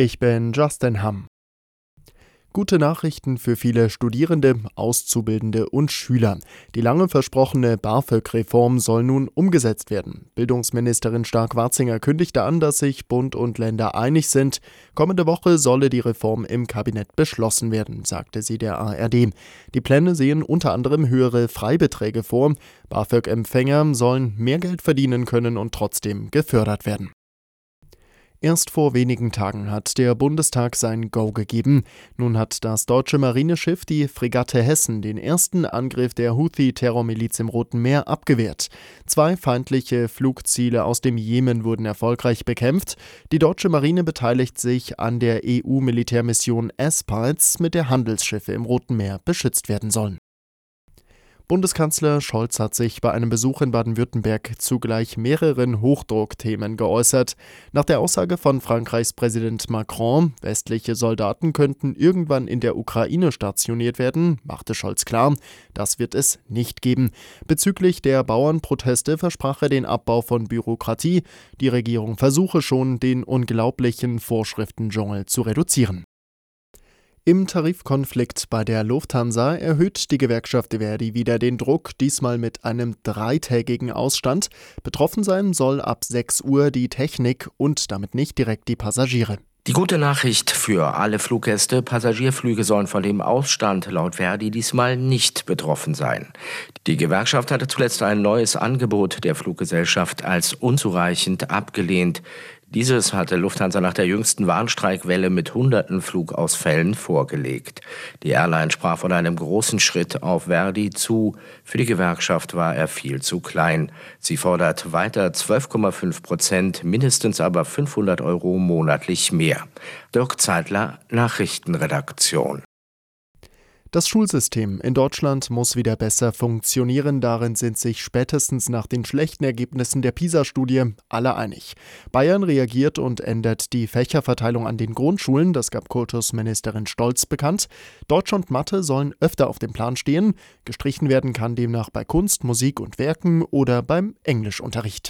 Ich bin Justin Hamm. Gute Nachrichten für viele Studierende, Auszubildende und Schüler. Die lange versprochene BAföG-Reform soll nun umgesetzt werden. Bildungsministerin Stark-Warzinger kündigte an, dass sich Bund und Länder einig sind. Kommende Woche solle die Reform im Kabinett beschlossen werden, sagte sie der ARD. Die Pläne sehen unter anderem höhere Freibeträge vor. BAföG-Empfänger sollen mehr Geld verdienen können und trotzdem gefördert werden. Erst vor wenigen Tagen hat der Bundestag sein Go gegeben. Nun hat das deutsche Marineschiff die Fregatte Hessen den ersten Angriff der Houthi-Terrormiliz im Roten Meer abgewehrt. Zwei feindliche Flugziele aus dem Jemen wurden erfolgreich bekämpft. Die deutsche Marine beteiligt sich an der EU-Militärmission Aspides, mit der Handelsschiffe im Roten Meer beschützt werden sollen. Bundeskanzler Scholz hat sich bei einem Besuch in Baden-Württemberg zugleich mehreren Hochdruckthemen geäußert. Nach der Aussage von Frankreichs Präsident Macron, westliche Soldaten könnten irgendwann in der Ukraine stationiert werden, machte Scholz klar, das wird es nicht geben. Bezüglich der Bauernproteste versprach er den Abbau von Bürokratie. Die Regierung versuche schon, den unglaublichen Vorschriftendschungel zu reduzieren. Im Tarifkonflikt bei der Lufthansa erhöht die Gewerkschaft Verdi wieder den Druck, diesmal mit einem dreitägigen Ausstand. Betroffen sein soll ab 6 Uhr die Technik und damit nicht direkt die Passagiere. Die gute Nachricht für alle Fluggäste, Passagierflüge sollen von dem Ausstand laut Verdi diesmal nicht betroffen sein. Die Gewerkschaft hatte zuletzt ein neues Angebot der Fluggesellschaft als unzureichend abgelehnt. Dieses hatte Lufthansa nach der jüngsten Warnstreikwelle mit hunderten Flugausfällen vorgelegt. Die Airline sprach von einem großen Schritt auf Verdi zu. Für die Gewerkschaft war er viel zu klein. Sie fordert weiter 12,5 Prozent, mindestens aber 500 Euro monatlich mehr. Dirk Zeitler, Nachrichtenredaktion. Das Schulsystem in Deutschland muss wieder besser funktionieren. Darin sind sich spätestens nach den schlechten Ergebnissen der PISA-Studie alle einig. Bayern reagiert und ändert die Fächerverteilung an den Grundschulen. Das gab Kultusministerin Stolz bekannt. Deutsch und Mathe sollen öfter auf dem Plan stehen. Gestrichen werden kann demnach bei Kunst, Musik und Werken oder beim Englischunterricht.